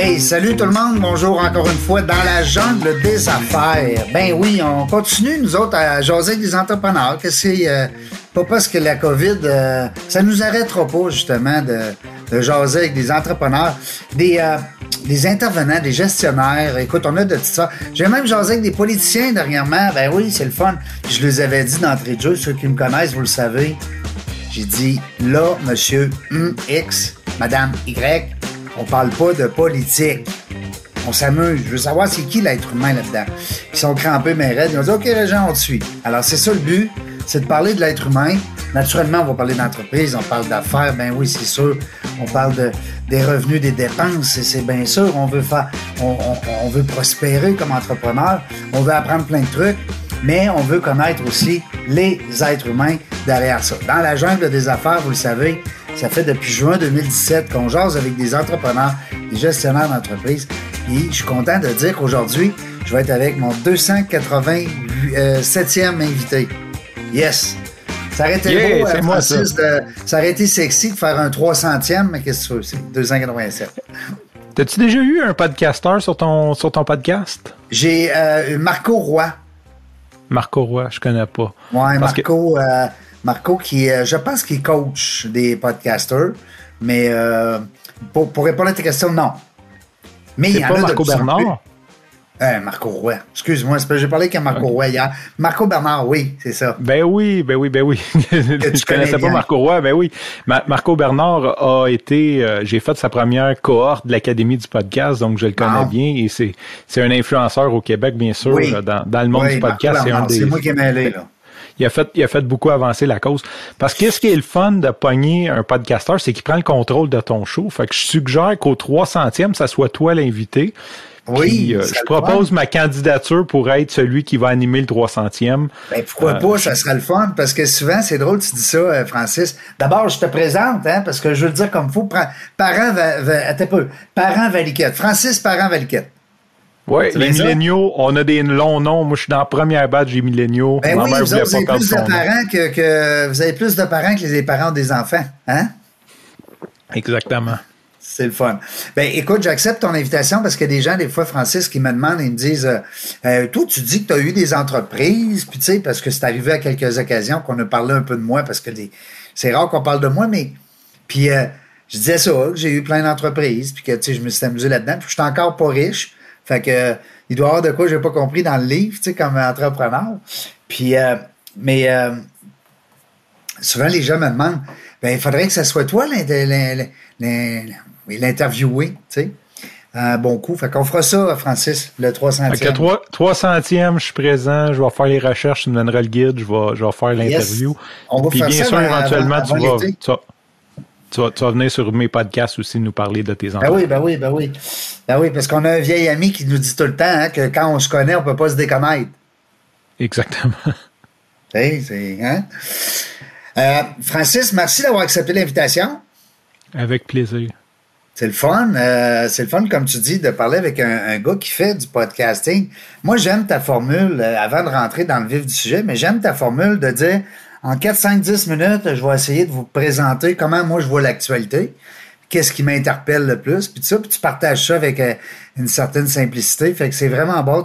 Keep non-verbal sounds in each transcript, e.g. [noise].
Hey, salut tout le monde. Bonjour encore une fois dans la jungle des affaires. Ben oui, on continue, nous autres, à jaser des entrepreneurs. Que c'est euh, pas parce que la COVID, euh, ça nous arrêtera pas, justement, de, de jaser avec des entrepreneurs, des, euh, des intervenants, des gestionnaires. Écoute, on a de tout ça. J'ai même jasé avec des politiciens dernièrement. Ben oui, c'est le fun. Je les avais dit d'entrée de jeu, ceux qui me connaissent, vous le savez. J'ai dit, là, monsieur X, madame Y, on parle pas de politique. On s'amuse. Je veux savoir c'est qui l'être humain là-dedans. Ils sont crampés, mais raides. Ils ont dit, OK, Régent, on te suit. Alors, c'est ça le but, c'est de parler de l'être humain. Naturellement, on va parler d'entreprise, on parle d'affaires, ben oui, c'est sûr. On parle de, des revenus, des dépenses, c'est bien sûr. On veut faire, on veut prospérer comme entrepreneur. On veut apprendre plein de trucs mais on veut connaître aussi les êtres humains derrière ça. Dans la jungle des affaires, vous le savez, ça fait depuis juin 2017 qu'on jase avec des entrepreneurs, des gestionnaires d'entreprise. Et je suis content de dire qu'aujourd'hui, je vais être avec mon 287e invité. Yes! Ça aurait été Yeah, beau, euh, moi, Francis, de- ça aurait été sexy de faire un 300e, mais qu'est-ce que tu veux? C'est 287. T'as-tu déjà eu un podcasteur sur ton, sur ton podcast? J'ai euh, Marco Roy. Marco Roy, je connais pas. Ouais, Parce que- Marco, euh, Marco qui, euh, je pense qu'il coach des podcasters, mais euh, pour, pour répondre à tes questions, non. Mais il y en pas a de Marco Bernard? plus. Euh, Marco Roy. Excuse-moi, j'ai parlé avec Marco Roy hier. Marco Bernard, oui, c'est ça. Ben oui, ben oui, ben oui. [laughs] je connais connaissais pas. Marco Roy, ben oui. Ma- Marco Bernard a été, euh, j'ai fait sa première cohorte de l'Académie du podcast, donc je le connais Ah. bien et c'est, c'est un influenceur au Québec, bien sûr, Oui. euh, dans, dans le monde Oui, du podcast. C'est un des, moi qui ai mêlé, là. il a fait, il a fait beaucoup avancer la cause. Parce que ce qui est le fun de pogner un podcasteur, c'est qu'il prend le contrôle de ton show. Fait que je suggère qu'au 300e, ça soit toi l'invité. Oui, Puis, euh, je propose ma candidature pour être celui qui va animer le 300e. Ben, pourquoi Euh, pas, ça serait le fun, parce que souvent, c'est drôle, tu dis ça, euh, Francis. D'abord, je te présente, hein, parce que je veux le dire comme faut. Pra- Parent, va, va, attends un peu. Parent Valiquette. Francis Parent Valiquette. Oui, les milléniaux, on a des longs noms. Moi, je suis dans la première batch des milléniaux. Ben Ma oui, mère vous, autres, vous avez pas plus de parents que, que vous avez plus de parents que les parents des enfants, hein? Exactement. C'est le fun. Ben, écoute, j'accepte ton invitation parce qu'il y a des gens, des fois, Francis, qui me demandent, ils me disent, euh, euh, toi, tu dis que tu as eu des entreprises, puis tu sais, parce que c'est arrivé à quelques occasions qu'on a parlé un peu de moi, parce que c'est rare qu'on parle de moi, mais, puis euh, je disais ça, que j'ai eu plein d'entreprises, puis que, tu sais, je me suis amusé là-dedans, puis je suis encore pas riche. Fait que, il doit y avoir de quoi j'ai pas compris dans le livre, tu sais, comme entrepreneur. Puis, euh, mais, souvent les gens me demandent ben il faudrait que ça soit toi l'in- oui, l'interviewé, tu sais. Un bon coup. Fait qu'on fera ça, Francis, le 300e. Fait que trois- 300e, je suis présent, je vais faire les recherches, tu me donneras le guide, je vais, je vais faire l'interview. On va Puis faire bien ça sûr, avant- éventuellement, avant tu, vas, tu, vas, tu, vas, tu vas venir sur mes podcasts aussi nous parler de tes Ben enfants. oui, ben oui, ben oui. Ben oui, parce qu'on a un vieil ami qui nous dit tout le temps hein, que quand on se connaît, on peut pas se déconnaître. Exactement. [laughs] Sais, c'est, hein? Euh, Francis, merci d'avoir accepté l'invitation. Avec plaisir. C'est le fun. euh, c'est le fun, comme tu dis, de parler avec un, un gars qui fait du podcasting. Moi, j'aime ta formule, euh, avant de rentrer dans le vif du sujet, mais j'aime ta formule de dire en 4, 5, 10 minutes, je vais essayer de vous présenter comment moi je vois l'actualité, qu'est-ce qui m'interpelle le plus, puis ça, puis tu partages ça avec euh, une certaine simplicité. Fait que c'est vraiment bon.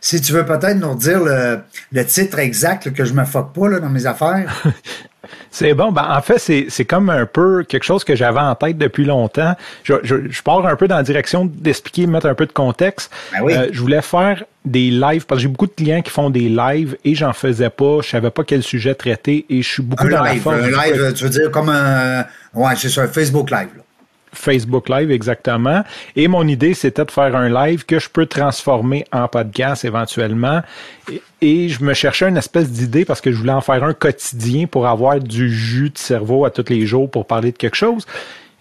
Si tu veux peut-être nous redire le, titre exact, que je me fuck pas là, dans mes affaires. [laughs] C'est bon. Ben, en fait, c'est, c'est comme un peu quelque chose que j'avais en tête depuis longtemps. Je, je, je pars un peu dans la direction d'expliquer, mettre un peu de contexte. Ben oui. Euh, je voulais faire des lives parce que j'ai beaucoup de clients qui font des lives et j'en faisais pas. Je savais pas quel sujet traiter et je suis beaucoup un dans la live, force. un du live, tu veux dire comme un... Ouais, c'est ça, un Facebook Live. Là. Facebook Live exactement. Et mon idée, c'était de faire un live que je peux transformer en podcast éventuellement. Et, je me cherchais une espèce d'idée parce que je voulais en faire un quotidien pour avoir du jus de cerveau à tous les jours pour parler de quelque chose.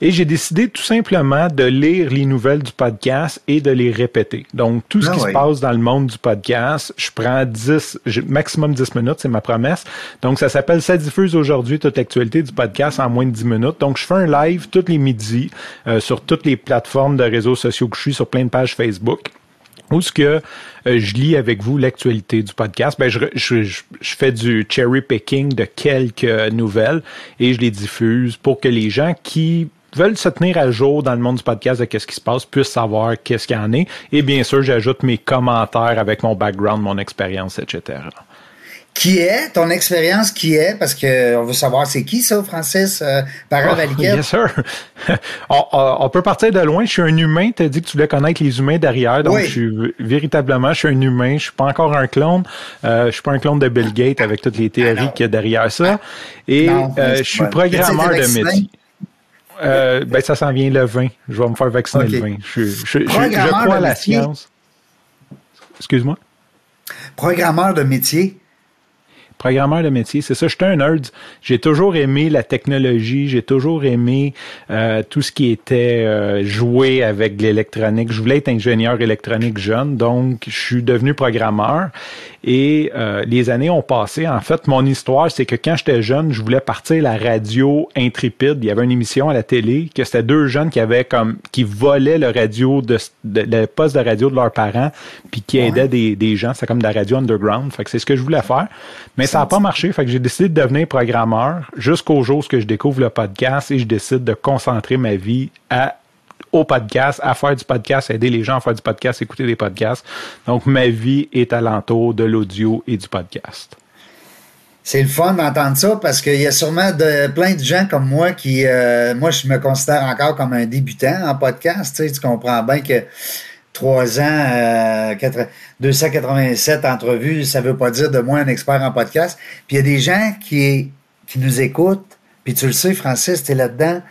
Et j'ai décidé tout simplement de lire les nouvelles du podcast et de les répéter. Donc, tout ce Ah qui oui. se passe dans le monde du podcast, je prends 10, j'ai- maximum 10 minutes, c'est ma promesse. Donc, ça s'appelle Ça diffuse aujourd'hui toute l'actualité du podcast en moins de 10 minutes. Donc, je fais un live tous les midis euh, sur toutes les plateformes de réseaux sociaux que je suis, sur plein de pages Facebook où ce que euh, je lis avec vous l'actualité du podcast, ben je, je, je, je fais du cherry picking de quelques nouvelles et je les diffuse pour que les gens qui veulent se tenir à jour dans le monde du podcast de qu'est-ce qui se passe, puissent savoir qu'est-ce qu'il y en est. Et bien sûr, j'ajoute mes commentaires avec mon background, mon expérience, etc. Qui est? Ton expérience qui est? Parce que on veut savoir c'est qui ça Francis euh, oh, Bien sûr. [laughs] on, peut partir de loin. Je suis un humain. Tu as dit que tu voulais connaître les humains derrière, donc je suis véritablement je suis un humain. Je suis pas encore un clone. Euh, je suis pas un clone de Bill Gates avec toutes les théories qu'il y a derrière ça. Et euh, je suis programmeur de métier. Euh, ben, ça s'en vient le 20. Je vais me faire vacciner le 20. Je, je, je, je crois à la science. Excuse-moi? Programmeur de métier programmeur de métier. C'est ça, j'étais un nerd. J'ai toujours aimé la technologie, j'ai toujours aimé euh, tout ce qui était euh, joué avec l'électronique. Je voulais être ingénieur électronique jeune, donc je suis devenu programmeur. Et euh, les années ont passé. En fait, mon histoire, c'est que quand j'étais jeune, je voulais partir la radio intrépide. Il y avait une émission à la télé que c'était deux jeunes qui avaient comme qui volaient le radio de, le poste de radio de leurs parents, puis qui aidaient des, des gens. C'est comme de la radio underground. Fait que c'est ce que je voulais faire. Mais ça n'a pas marché. Fait que j'ai décidé de devenir programmeur jusqu'au jour où je découvre le podcast et je décide de concentrer ma vie à au podcast, à faire du podcast, à aider les gens à faire du podcast, écouter des podcasts. Donc, ma vie est alentour de l'audio et du podcast. C'est le fun d'entendre ça parce qu'il y a sûrement de, plein de gens comme moi qui, euh, moi, je me considère encore comme un débutant en podcast. Tu comprends bien que trois ans, 287 euh, entrevues, ça veut pas dire de moi un expert en podcast. Puis il y a des gens qui, qui nous écoutent, puis tu le sais, Francis, tu es là-dedans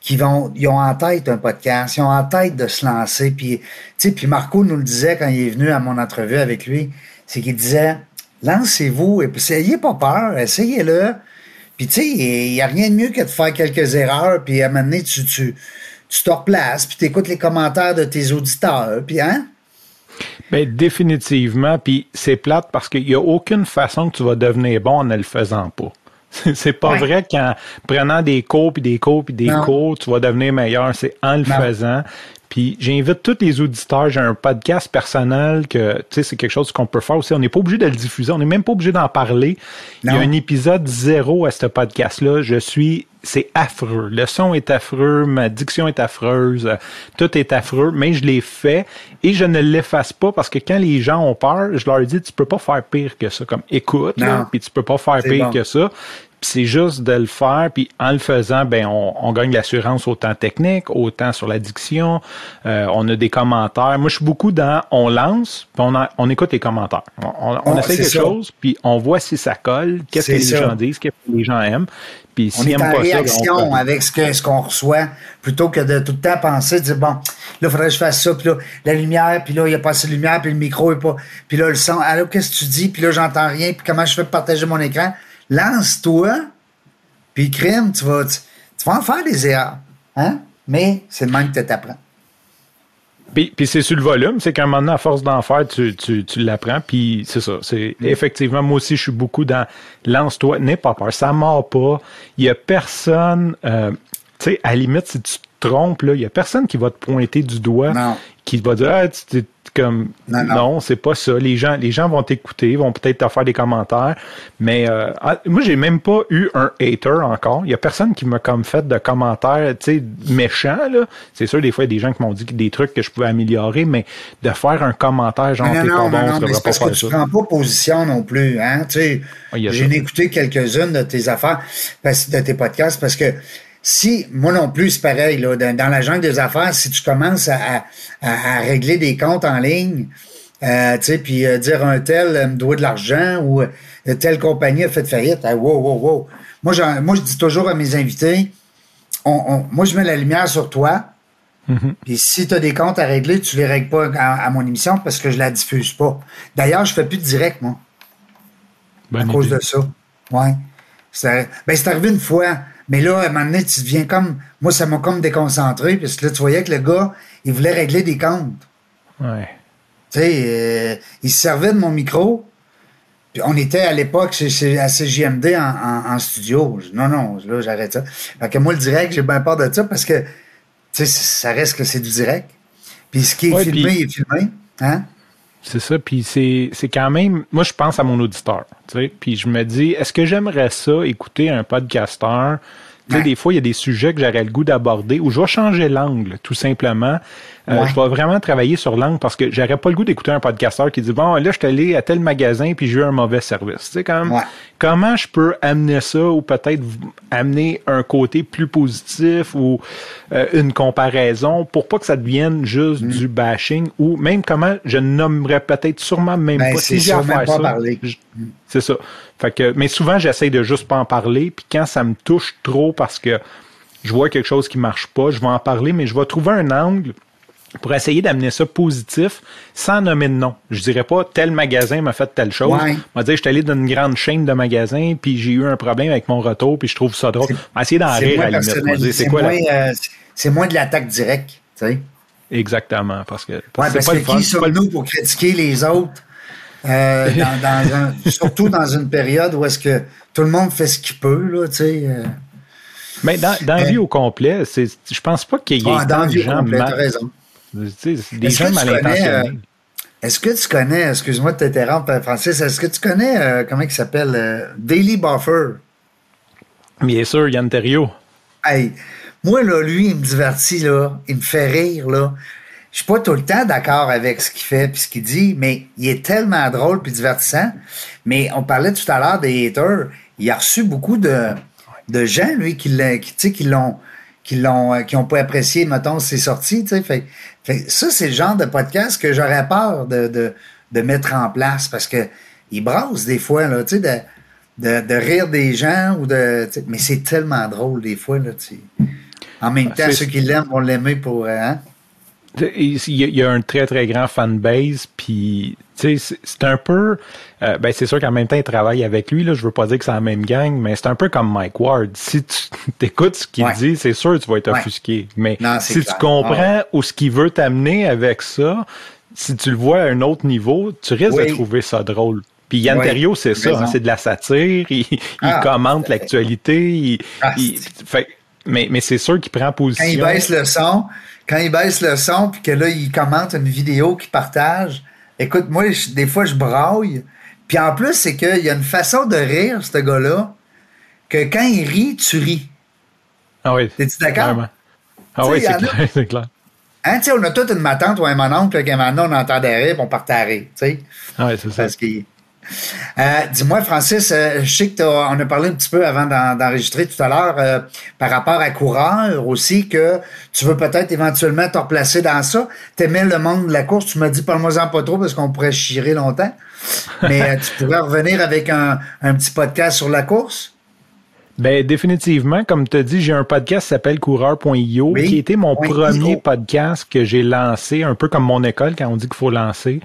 qui vont, ils ont en tête un podcast, ils ont en tête de se lancer. Puis, puis Marco nous le disait quand il est venu à mon entrevue avec lui, c'est qu'il disait, lancez-vous et puis ayez pas peur, essayez-le. Puis tu sais, il n'y a rien de mieux que de faire quelques erreurs, puis à un moment donné, tu, tu, tu te replaces, puis tu écoutes les commentaires de tes auditeurs, puis hein? Bien, définitivement, puis c'est plate parce qu'il n'y a aucune façon que tu vas devenir bon en ne le faisant pas. [laughs] C'est pas vrai qu'en prenant des cours, puis des cours, puis des cours, tu vas devenir meilleur. C'est en le faisant. Puis j'invite tous les auditeurs, j'ai un podcast personnel que, tu sais, c'est quelque chose qu'on peut faire aussi. On n'est pas obligé de le diffuser, on n'est même pas obligé d'en parler. Il y a un épisode zéro à ce podcast-là. Je suis, c'est affreux. Le son est affreux, ma diction est affreuse, tout est affreux, mais je l'ai fait et je ne l'efface pas parce que quand les gens ont peur, je leur dis, tu peux pas faire pire que ça. Comme, écoute, puis tu peux pas faire pire que ça c'est juste de le faire, puis en le faisant, ben on, gagne l'assurance autant technique, autant sur l'addiction. Euh, on a des commentaires. Moi, je suis beaucoup dans on lance, puis on, on écoute les commentaires. On, on, essaie quelque chose, puis on voit si ça colle, qu'est-ce que les gens disent, qu'est-ce que les gens aiment. Puis on est en ben, réaction avec ce que ce qu'on reçoit, plutôt que de tout le temps penser, dire bon, là, il faudrait que je fasse ça, puis là, la lumière, puis là, il n'y a pas assez de lumière, puis le micro est pas, puis là, le son, alors qu'est-ce que tu dis, puis là, j'entends rien, puis comment je fais partager mon écran? Lance-toi, puis crime, tu vas, tu, vas en faire des erreurs. Hein? Mais c'est le même que tu t'apprends. Puis, puis c'est sur le volume, c'est qu'à un moment donné, à force d'en faire, tu, tu, tu l'apprends. Puis c'est ça. C'est effectivement, moi aussi, je suis beaucoup dans lance-toi, n'aie pas peur, ça mord pas. Il y a personne. Euh, tu sais, à la limite, si tu trompes, il y a personne qui va te pointer du doigt, qui va dire ah, tu comme non, c'est pas ça. Les gens, les gens vont t'écouter, vont peut-être te faire des commentaires, mais euh, ah, moi j'ai même pas eu un hater encore. Il y a personne qui m'a comme fait de commentaires, tu sais, méchants là. C'est sûr des fois il y a des gens qui m'ont dit des trucs que je pouvais améliorer, mais de faire un commentaire genre t'es pas bon, non, pas parce que tu prends pas position non plus, hein. Tu sais, ah, j'ai écouté quelques-unes de tes affaires, de tes podcasts parce que si, moi non plus, c'est pareil, là, dans, la jungle des affaires, si tu commences à, à, régler des comptes en ligne, euh, tu sais, puis euh, dire un tel me doit de l'argent ou euh, telle compagnie a fait faillite, wow, wow, wow. Moi, moi, je dis toujours à mes invités, on, moi, je mets la lumière sur toi, mm-hmm. Puis si tu as des comptes à régler, tu les règles pas à, mon émission parce que je la diffuse pas. D'ailleurs, je fais plus de direct, moi. à cause de ça. Ouais. Ben, c'est arrivé une fois. Mais là, à un moment donné, tu deviens comme. Moi, ça m'a comme déconcentré, parce que là, tu voyais que le gars, il voulait régler des comptes. Ouais. Tu sais, euh, il se servait de mon micro. Puis on était à l'époque chez, à CJMD en, en, studio. Non, non, là, j'arrête ça. Fait que moi, le direct, j'ai bien peur de ça parce que, tu sais, ça reste que c'est du direct. Puis ce qui est filmé, il est filmé. Hein? C'est ça, puis c'est, c'est quand même, moi je pense à mon auditeur, tu sais, puis je me dis, est-ce que j'aimerais ça écouter un podcasteur des fois, il y a des sujets que j'aurais le goût d'aborder ou je vais changer l'angle, tout simplement. Euh, je vais vraiment travailler sur l'angle parce que j'aurais pas le goût d'écouter un podcasteur qui dit bon là je suis allé à tel magasin puis j'ai eu un mauvais service. Tu sais comme comment je peux amener ça ou peut-être amener un côté plus positif ou euh, une comparaison pour pas que ça devienne juste mm. du bashing ou même comment je nommerais peut-être sûrement même ben, pas si j'ai à faire ça. C'est ça. Fait que mais souvent j'essaie de juste pas en parler puis quand ça me touche trop parce que je vois quelque chose qui marche pas, je vais en parler mais je vais trouver un angle pour essayer d'amener ça positif sans nommer de nom. Je dirais pas tel magasin m'a fait telle chose. Ouais. On va dire je suis allé dans une grande chaîne de magasins puis j'ai eu un problème avec mon retour puis je trouve ça drôle. Essayer d'en rire à la limite. C'est moins, euh, moins de l'attaque directe, tu sais. Exactement parce que ouais, parce que qui sommes-nous pour critiquer les autres? Euh, dans, dans surtout dans une période où est-ce que tout le monde fait ce qu'il peut là, tu sais. Euh. Mais dans, dans la vie au complet, c'est, je pense pas qu'il y ait ah, dans vie au complet, mal... raison. Des gens mal intentionnés. Euh, est-ce que tu connais, excuse-moi de t'interrompre, Francis, est-ce que tu connais, euh, comment il s'appelle, Daily Buffer? Bien sûr, Yann Terrio. Hey, moi, là, lui, il me divertit, là. Il me fait rire, là. Je suis pas tout le temps d'accord avec ce qu'il fait puis ce qu'il dit, mais il est tellement drôle puis divertissant. Mais on parlait tout à l'heure des haters. Il a reçu beaucoup de, de gens, lui, qui, qui, qui l'ont qui l'ont qui ont pas apprécié mettons ses sorties tu sais fait, ça, c'est le genre de podcast que j'aurais peur de, de, de, mettre en place parce que il brasse des fois, là, tu sais, de, de, rire des gens ou de. Mais c'est tellement drôle des fois, là, tu En même ah, temps, ceux qui l'aiment vont l'aimer pour. Hein? Il y a un très, très grand fanbase, puis c'est un peu. Euh, ben c'est sûr qu'en même temps, il travaille avec lui. Là, je veux pas dire que c'est la même gang, mais c'est un peu comme Mike Ward. Si tu [laughs] écoutes ce qu'il dit, c'est sûr que tu vas être offusqué. Mais si tu comprends où ce qu'il veut t'amener avec ça, si tu le vois à un autre niveau, tu risques de trouver ça drôle. Puis Yann c'est ça, hein, c'est de la satire, il, ah, commente l'actualité, ah, mais, mais c'est sûr qu'il prend position. Quand il baisse le son, quand il baisse le son, puis que là, il commente une vidéo qu'il partage, écoute, moi, des fois, je braille. Puis en plus, c'est qu'il y a une façon de rire, ce gars-là, que quand il rit, tu ris. Ah oui. T'es-tu d'accord? Ah oui, c'est clair, [laughs] c'est clair. Hein, on a toute une matante ou un mononcle, que maintenant on entend des rires, on part à rire, tu sais. Ah oui, c'est ça. Parce qu'il euh, dis-moi, Francis, euh, je sais que on a parlé un petit peu avant d'enregistrer tout à l'heure euh, par rapport à coureur aussi que tu veux peut-être éventuellement te replacer dans ça. T'aimais le monde de la course, tu m'as dit parle-moi-en pas trop parce qu'on pourrait chirer longtemps. Mais tu pourrais revenir avec un, petit podcast sur la course? Ben définitivement, comme tu as dit, j'ai un podcast qui s'appelle coureur.io, qui était mon premier podcast que j'ai lancé, un peu comme mon école quand on dit qu'il faut lancer,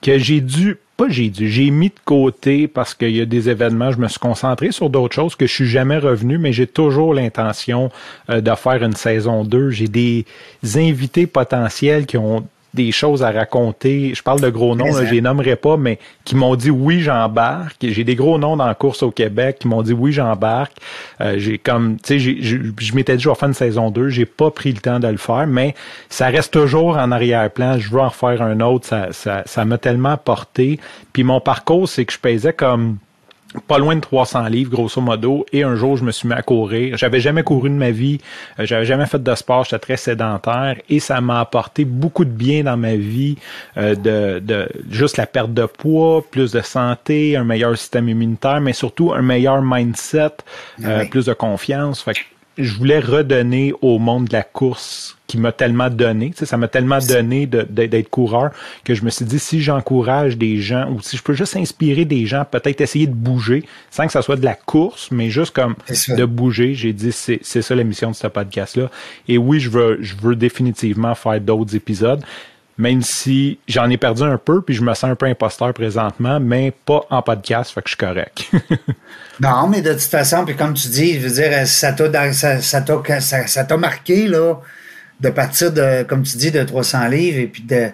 que j'ai dû j'ai mis de côté parce qu'il y a des événements, je me suis concentré sur d'autres choses que je suis jamais revenu, mais j'ai toujours l'intention euh, de faire une saison 2. J'ai des invités potentiels qui ont des choses à raconter. Je parle de gros noms, je les nommerai pas, mais qui m'ont dit oui, j'embarque. J'ai des gros noms dans la course au Québec qui m'ont dit oui, j'embarque. Euh, j'ai comme, tu sais, je m'étais dit je vais faire une saison 2, j'ai pas pris le temps de le faire, mais ça reste toujours en arrière-plan. Je veux en refaire un autre. Ça, ça, ça m'a tellement porté. Puis mon parcours, c'est que je pesais comme pas loin de 300 livres, grosso modo. Et un jour, je me suis mis à courir. J'avais jamais couru de ma vie. Euh, j'avais jamais fait de sport. J'étais très sédentaire. Et ça m'a apporté beaucoup de bien dans ma vie. Euh, de, de juste la perte de poids, plus de santé, un meilleur système immunitaire, mais surtout un meilleur mindset, euh, plus de confiance. Fait que je voulais redonner au monde de la course qui m'a tellement donné, tu sais, ça m'a tellement donné d'être coureur que je me suis dit si j'encourage des gens ou si je peux juste inspirer des gens, peut-être essayer de bouger sans que ça soit de la course, mais juste comme de bouger. J'ai dit c'est ça la mission de ce podcast-là. Et oui, je veux, je veux définitivement faire d'autres épisodes même si j'en ai perdu un peu, puis je me sens un peu imposteur présentement, mais pas en podcast, fait que je suis correct. [laughs] non, mais de toute façon, puis comme tu dis, je veux dire, ça t'a ça, ça, marqué, là, de partir de, comme tu dis, de 300 livres et puis de,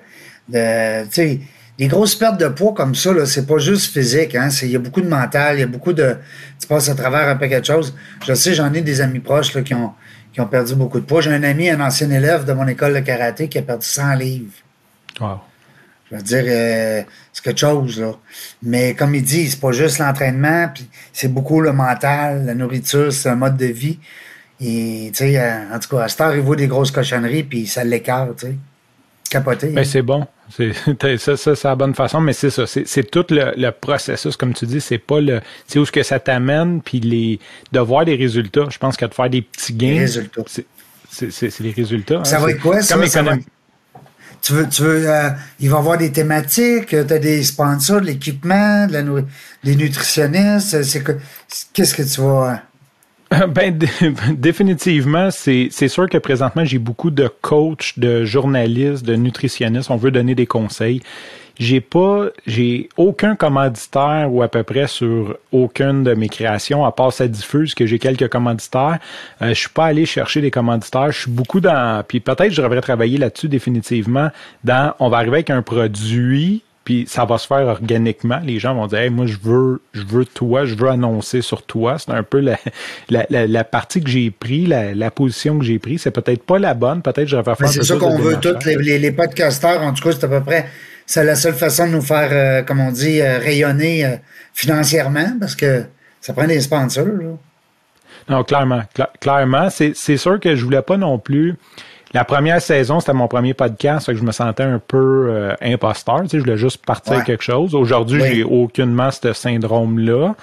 de tu sais, des grosses pertes de poids comme ça, là, c'est pas juste physique, hein. Il y a beaucoup de mental, il y a beaucoup de. Tu passes à travers un paquet de choses. Je sais, j'en ai des amis proches là, qui, ont, qui ont perdu beaucoup de poids. J'ai un ami, un ancien élève de mon école de karaté qui a perdu 100 livres. Wow. Je veux dire, euh, c'est quelque chose, là. Mais comme il dit, c'est pas juste l'entraînement, puis c'est beaucoup le mental, la nourriture, c'est un mode de vie. Et, tu sais, euh, en tout cas, à Star, il voit des grosses cochonneries, puis ça l'écarte, tu sais. Capoté. Ben, c'est bon. [laughs] ça, ça c'est la bonne façon, mais c'est ça. C'est tout le, processus, comme tu dis. C'est pas le. C'est où ce que ça t'amène, puis les de voir des résultats. Je pense que de faire des petits gains. Les résultats. C'est les résultats. Ça hein, va être quoi, ça? Tu veux, tu veux, euh, il va y avoir des thématiques, tu as des sponsors, de l'équipement, des nutritionnistes. C'est que, qu'est-ce que tu vas. [laughs] Ben, [laughs] définitivement, c'est sûr que présentement, j'ai beaucoup de coachs, de journalistes, de nutritionnistes. On veut donner des conseils. J'ai pas, j'ai aucun commanditaire ou à peu près sur aucune de mes créations, à part ça diffuse que j'ai quelques commanditaires. Euh, je suis pas allé chercher des commanditaires. Je suis beaucoup dans, puis peut-être je devrais travailler là-dessus définitivement. Dans, on va arriver avec un produit puis ça va se faire organiquement. Les gens vont dire hey, moi je veux je veux toi, je veux annoncer sur toi. C'est un peu la, la, la, partie que j'ai pris, la, la, position que j'ai prise. C'est peut-être pas la bonne, peut-être je vais faire C'est ça qu'on veut tous les, les, podcasteurs, en tout cas, c'est à peu près c'est la seule façon de nous faire, euh, comme on dit, euh, rayonner euh, financièrement parce que ça prend des sponsors. Là. Non, clairement. clairement, c'est sûr que je voulais pas non plus la première saison, c'était mon premier podcast, que je me sentais un peu euh, imposteur. Tu sais, je voulais juste partir quelque chose. Aujourd'hui, j'ai aucunement ce syndrome-là.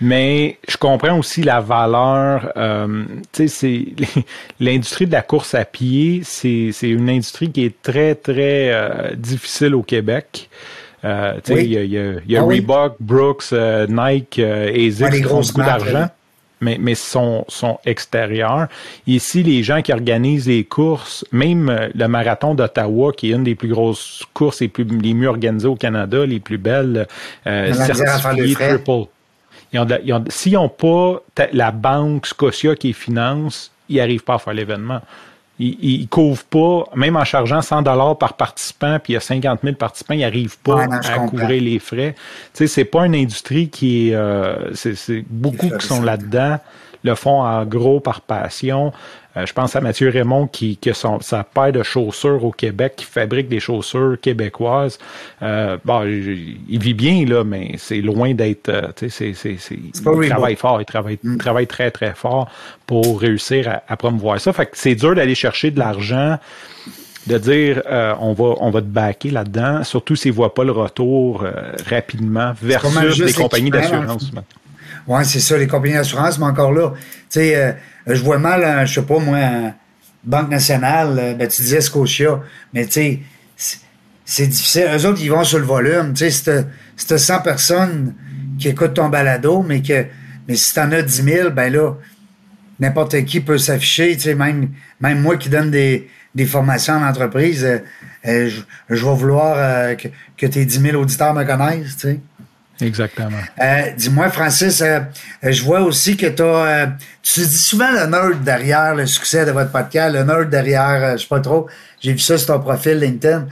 Mais je comprends aussi la valeur. Euh, tu sais, c'est [laughs] l'industrie de la course à pied, c'est une industrie qui est très très euh, difficile au Québec. Euh, tu sais, il y a, y a, ah Reebok, Brooks, Nike, ASICS qui font beaucoup d'argent mais, mais sont, sont extérieurs. Ici, les gens qui organisent les courses, même euh, le marathon d'Ottawa, qui est une des plus grosses courses et plus, les mieux organisées au Canada, les plus belles, euh, certifiées triple. S'ils n'ont pas la banque Scotia qui finance, ils n'arrivent pas à faire l'événement ils, ne couvrent pas, même en chargeant 100 dollars par participant, puis il y a 50 000 participants, ils n'arrivent pas à couvrir les frais. Tu sais, c'est pas une industrie qui est, euh, c'est beaucoup qui sont là-dedans le font en gros par passion. Euh, je pense à Mathieu Raymond qui, qui a son, sa paire de chaussures au Québec, qui fabrique des chaussures québécoises. Euh, bon, il, vit bien, là, mais c'est loin d'être. Euh, c'est, c'est, c'est, il travaille fort, il travaille, mm. travaille très, très fort pour réussir à, promouvoir ça. Fait que c'est dur d'aller chercher de l'argent de dire euh, on va on va te backer là-dedans, surtout s'ils ne voient pas le retour rapidement versus des compagnies d'assurance. Oui, c'est ça, les compagnies d'assurance, mais encore là, tu sais, euh, je vois mal, je sais pas, moi, Banque nationale, euh, ben, tu disais Scotia, mais tu sais, c'est difficile. Eux autres, ils vont sur le volume. Tu sais, si t'as 100 personnes qui écoutent ton balado, mais que mais si t'en as 10 000, ben là, n'importe qui peut s'afficher. Tu sais, même, même moi qui donne des, des formations en entreprise, euh, je, je, vais vouloir que, que tes 10 000 auditeurs me connaissent, tu sais. Exactement. Euh, dis-moi, Francis, euh, euh, je vois aussi que tu as. tu dis souvent le nerd derrière le succès de votre podcast, le nerd derrière, je sais pas trop. J'ai vu ça sur ton profil LinkedIn.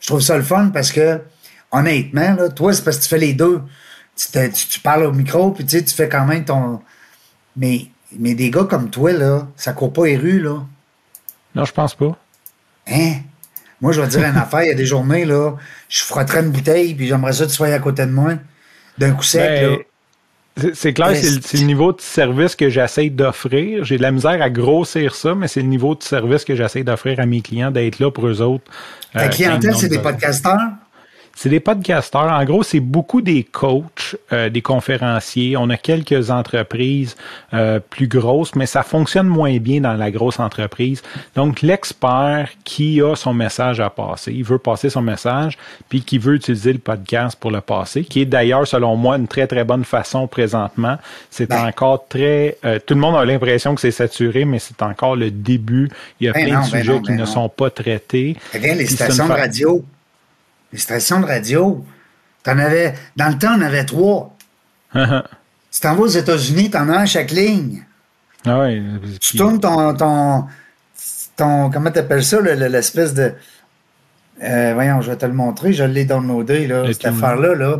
Je trouve ça le fun parce que, honnêtement, là, toi, c'est parce que tu fais les deux. Tu, tu, parles au micro, puis tu, sais, tu fais quand même ton. Mais, mais des gars comme toi, là, ça court pas les rues, là. Non, je pense pas. Hein? Moi, je vais te dire une [laughs] affaire, il y a des journées, là, je frotterais une bouteille, puis j'aimerais ça que tu sois à côté de moi d'un coup sec. Ben, c'est clair, c'est le, niveau de service que j'essaie d'offrir. J'ai de la misère à grossir ça, mais c'est le niveau de service que j'essaie d'offrir à mes clients, d'être là pour eux autres. Ta clientèle, c'est des podcasteurs? C'est des podcasteurs. En gros, c'est beaucoup des coachs, euh, des conférenciers. On a quelques entreprises euh, plus grosses, mais ça fonctionne moins bien dans la grosse entreprise. Donc, l'expert qui a son message à passer, il veut passer son message, puis qui veut utiliser le podcast pour le passer, qui est d'ailleurs, selon moi, une très, très bonne façon présentement. C'est ben. encore très... Euh, tout le monde a l'impression que c'est saturé, mais c'est encore le début. Il y a ben plein de ben sujets qui ne sont pas traités. les stations de radio les stations de radio. T'en avais, dans le temps, on avait trois. [laughs] si t'en vas aux États-Unis, t'en as un à chaque ligne. Ah oui. Tu tournes ton, ton, ton comment t'appelles ça, l'espèce de... Euh, voyons, je vais te le montrer. Je l'ai downloadé, là, cette affaire-là. Là.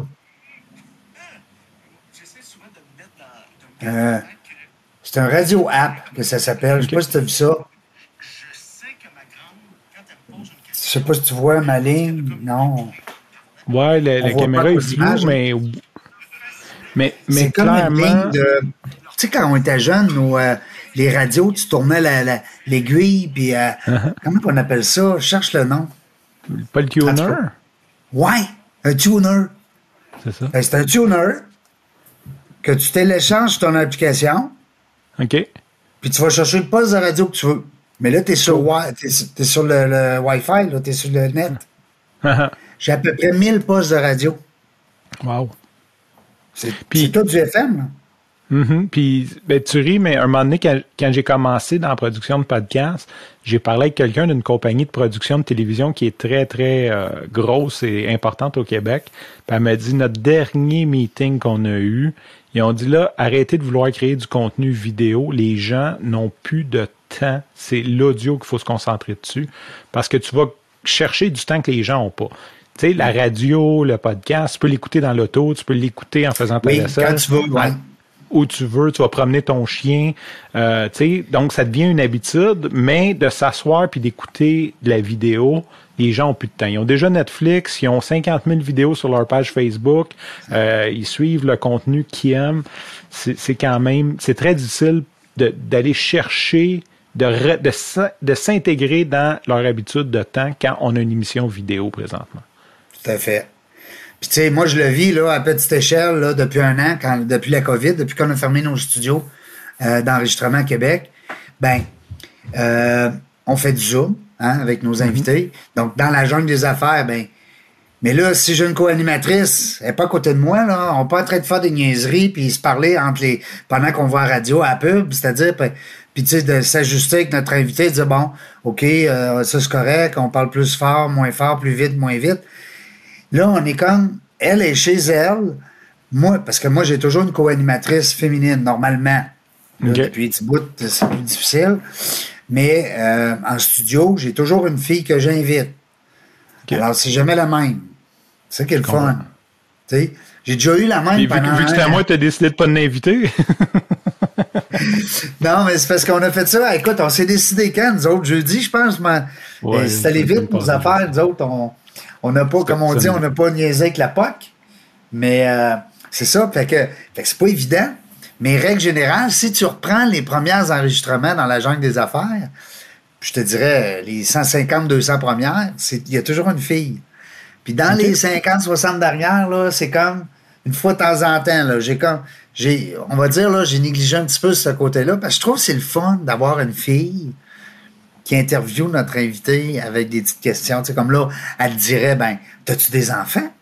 Euh, c'est un radio app que ça s'appelle. Je sais pas si tu as vu ça. Je sais pas si tu vois ma ligne. Non. Ouais, la, caméra est floue, mais. Mais, mais c'est comme une ligne de. Tu sais, quand on était jeune, euh, les radios, tu tournais l'aiguille, puis euh, [laughs] comment on appelle ça? Je cherche le nom. Pas le tuner? Ouais, un tuner. C'est ça. Ben, c'est un tuner que tu télécharges ton application. OK. Puis tu vas chercher le poste de radio que tu veux. Mais là, tu es sur, es, sur le, Wi-Fi, tu es sur le net. [laughs] J'ai à peu près 1000 postes de radio. Wow. C'est tout du FM, là. Mm-hmm. Puis ben, tu ris, mais un moment donné, quand, j'ai commencé dans la production de podcast, j'ai parlé avec quelqu'un d'une compagnie de production de télévision qui est très, très euh, grosse et importante au Québec. Puis elle m'a dit, notre dernier meeting qu'on a eu, ils ont dit là, arrêtez de vouloir créer du contenu vidéo. Les gens n'ont plus de temps. C'est l'audio qu'il faut se concentrer dessus parce que tu vas chercher du temps que les gens n'ont pas. Tu sais, la radio, le podcast, tu peux l'écouter dans l'auto, tu peux l'écouter en faisant ta oui, Quand tu veux, Où tu veux, tu vas promener ton chien. Euh, donc, ça devient une habitude, mais de s'asseoir puis d'écouter de la vidéo, les gens ont plus de temps. Ils ont déjà Netflix, ils ont 50 000 vidéos sur leur page Facebook, euh, ils suivent le contenu qu'ils aiment. C'est quand même, c'est très difficile d'aller chercher, de, de, de s'intégrer dans leur habitude de temps quand on a une émission vidéo présentement. Tout à fait. Puis tu sais, moi je le vis là, à petite échelle là, depuis un an, quand, depuis la COVID, depuis qu'on a fermé nos studios euh, d'enregistrement à Québec. Ben, euh, on fait du Zoom hein, avec nos mm-hmm. invités. Donc, dans la jungle des affaires, ben, mais là, si j'ai une co-animatrice, elle n'est pas à côté de moi, là, on n'est pas en train de faire des niaiseries puis se parler entre les pendant qu'on voit la radio à la pub, c'est-à-dire puis tu sais de s'ajuster avec notre invité, de dire bon, OK, euh, ça c'est correct, on parle plus fort, moins fort, plus vite, moins vite. Là, on est comme elle est chez elle. Moi, parce que moi, j'ai toujours une co-animatrice féminine, normalement. depuis petit bout, c'est plus difficile. Mais euh, en studio, j'ai toujours une fille que j'invite. Alors, c'est jamais la même. C'est ça qui est le fun. J'ai déjà eu la même pendant. Vu, que c'était à moi, tu as décidé de pas l'inviter. [laughs] non, mais c'est parce qu'on a fait ça. Écoute, on s'est décidé quand, nous autres, jeudi, je pense. Mais ouais, c'est allé vite, nos affaires. Nous autres, on n'a pas, comme on dit, on n'a pas niaisé avec la POC. Mais euh, c'est ça. Fait que, fait que c'est pas évident. Mais règle générale, si tu reprends les premiers enregistrements dans la jungle des affaires, je te dirais, les 150, 200 premières, il y a toujours une fille. Puis dans les 50, 60 dernières, là, c'est comme une fois de temps en temps, là, j'ai comme, j'ai, on va dire, là, j'ai négligé un petit peu ce côté-là, parce que je trouve que c'est le fun d'avoir une fille qui interviewe notre invité avec des petites questions. Tu sais, comme là, elle dirait, ben, as-tu des enfants?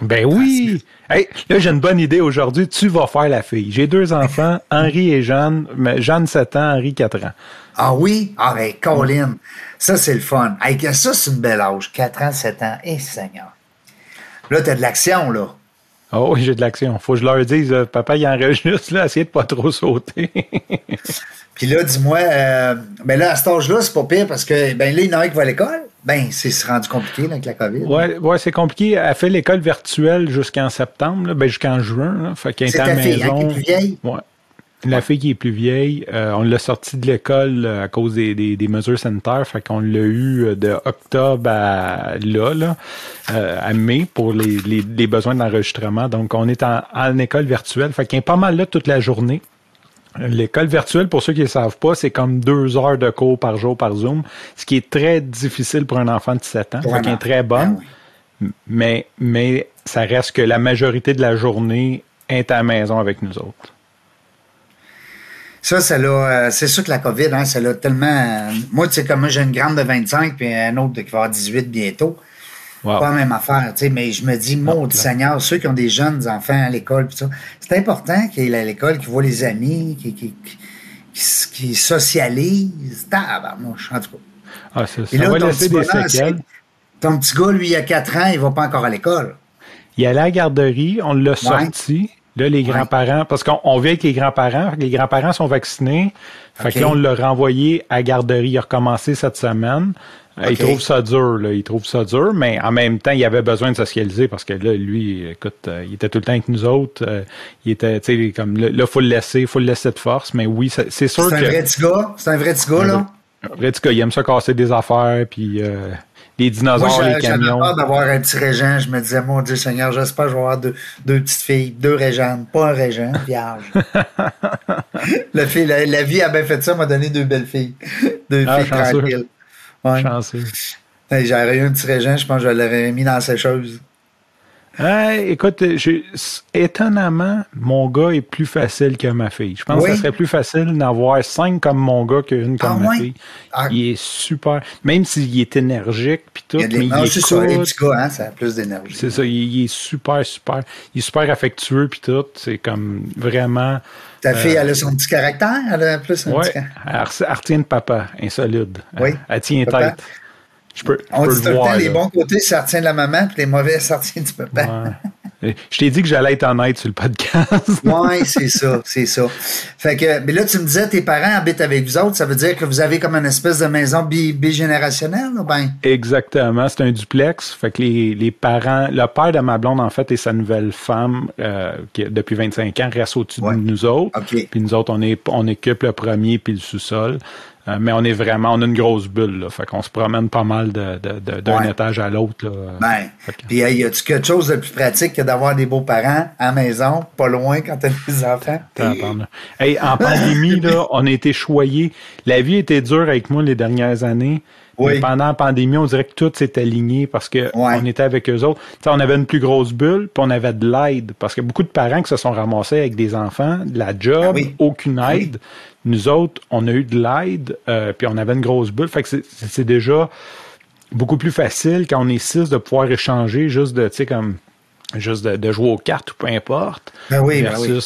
Ben oui! Hey, là, j'ai une bonne idée aujourd'hui. Tu vas faire la fille. J'ai deux enfants, [laughs] Henri et Jeanne. Mais Jeanne, 7 ans, Henri, 4 ans. Ah oui? Ah ben, Colin, ça, c'est le fun. Hey, ça, c'est une belle âge. 4 ans, 7 ans. Eh, Seigneur. Là, t'as de l'action, là. Oh oui, j'ai de l'action. Faut que je leur dise, euh, papa, il enregistre, là, essayez de pas trop sauter. [laughs] Puis là, dis-moi, euh, ben là, à cet âge-là, c'est pas pire parce que, ben là, il y en a qui va à l'école. Ben, c'est rendu compliqué avec la COVID. Oui, ouais, c'est compliqué. Elle fait l'école virtuelle jusqu'en septembre, ben jusqu'en juin. Là. Fait qu'elle est, à la maison. Fille, hein, qui est plus vieille? Ouais. La fille qui est plus vieille, euh, on l'a sortie de l'école euh, à cause des, des, des, mesures sanitaires, fait qu'on l'a eu euh, de octobre à là, là à mai pour les, les, les besoins d'enregistrement. Donc on est en, en école virtuelle, fait qu'elle est pas mal là toute la journée. L'école virtuelle, pour ceux qui ne savent pas, c'est comme deux heures de cours par jour par Zoom, ce qui est très difficile pour un enfant de 7 ans. Fait est très bonne, mais, mais ça reste que la majorité de la journée est à la maison avec nous autres. Ça, ça euh, c'est sûr que la COVID, hein, ça l'a tellement. Moi, tu sais, comme moi, j'ai une grande de 25 puis un autre qui va avoir 18 bientôt. Pas la même affaire, tu sais, mais je me dis, mon Seigneur, ceux qui ont des jeunes enfants à l'école, c'est important qu'il y ait à l'école, qui voient les amis, qui, qui, qui, qui socialisent. Tabarnouche, en tout cas. Ah, ça, ça va laisser des séquelles. Ton petit gars, lui, il a 4 ans, il va pas encore à l'école. Il allait à la garderie, on l'a sorti. Là, les grands-parents, parce qu'on vit avec les grands-parents, les grands-parents sont vaccinés. Fait que là, on l'a renvoyé à garderie. Il a recommencé cette semaine. Euh, il trouve ça dur, là. Il trouve ça dur, mais en même temps, il avait besoin de socialiser parce que là, lui, écoute, euh, il était tout le temps avec nous autres. Euh, il était, tu sais, comme, là, il faut le laisser, il faut le laisser de force, mais oui, c'est sûr que. C'est un vrai petit gars? C'est un vrai petit gars, là? Après, tu il aime ça casser des affaires, puis euh, les dinosaures, les camions. J'avais peur d'avoir un petit régent. Je me disais, mon Dieu Seigneur, j'espère que je vais avoir deux, deux petites filles, deux régentes, pas un régent, vierge. [laughs] la, fille, la, vie a bien fait ça, m'a donné deux belles filles. Deux ah, filles tranquilles. Ouais. Chanceux. J'aurais eu un petit régent, je pense que je l'aurais mis dans ces écoute, étonnamment, mon gars est plus facile que ma fille. Je pense que ce serait plus facile d'avoir cinq comme mon gars qu'une comme ah, ma fille. Ah. Il est super. Même s'il est énergique puis tout. Il mais il c'est ça, les petits gars, hein, ça a plus d'énergie. C'est ça, il, est super, super. Il est super affectueux puis tout. C'est comme vraiment. Ta fille, elle a son petit caractère? Elle a plus un petit caractère. Elle, retient de papa, insolide. Oui. Elle, tient tête. Je peux, On dit tout le temps, les bons côtés, ça retient de la maman, puis les mauvais, [laughs] ça retient du papa. Je t'ai dit que j'allais être honnête sur le podcast. [laughs] oui, c'est ça, c'est ça. Fait que, mais là, tu me disais, tes parents habitent avec vous autres, ça veut dire que vous avez comme une espèce de maison bigénérationnelle, ben? Exactement, c'est un duplex. Fait que les, les, parents, le père de ma blonde, en fait, et sa nouvelle femme, euh, qui depuis 25 ans, reste au-dessus de nous autres. Puis nous autres, on, est, on occupe le premier puis le sous-sol. Euh, mais on est vraiment, on a une grosse bulle, là. Fait qu'on se promène pas mal d'un de, de, étage à l'autre, Ben. Puis, y a-tu quelque chose de plus pratique que d'avoir des beaux-parents à la maison, pas loin quand t'as des enfants? hey, en pandémie, là, on a été choyés. La vie était dure avec moi les dernières années. Mais pendant la pandémie, on dirait que tout s'est aligné parce que on était avec eux autres. on avait une plus grosse bulle, puis on avait de l'aide. Parce que beaucoup de parents qui se sont ramassés avec des enfants, de la job, ah aucune aide. Nous autres, on a eu de l'aide, euh, puis on avait une grosse bulle. Fait que c'est déjà beaucoup plus facile quand on est six de pouvoir échanger juste de, tu sais, comme, juste de, jouer aux cartes ou peu importe. Ben oui, ben oui.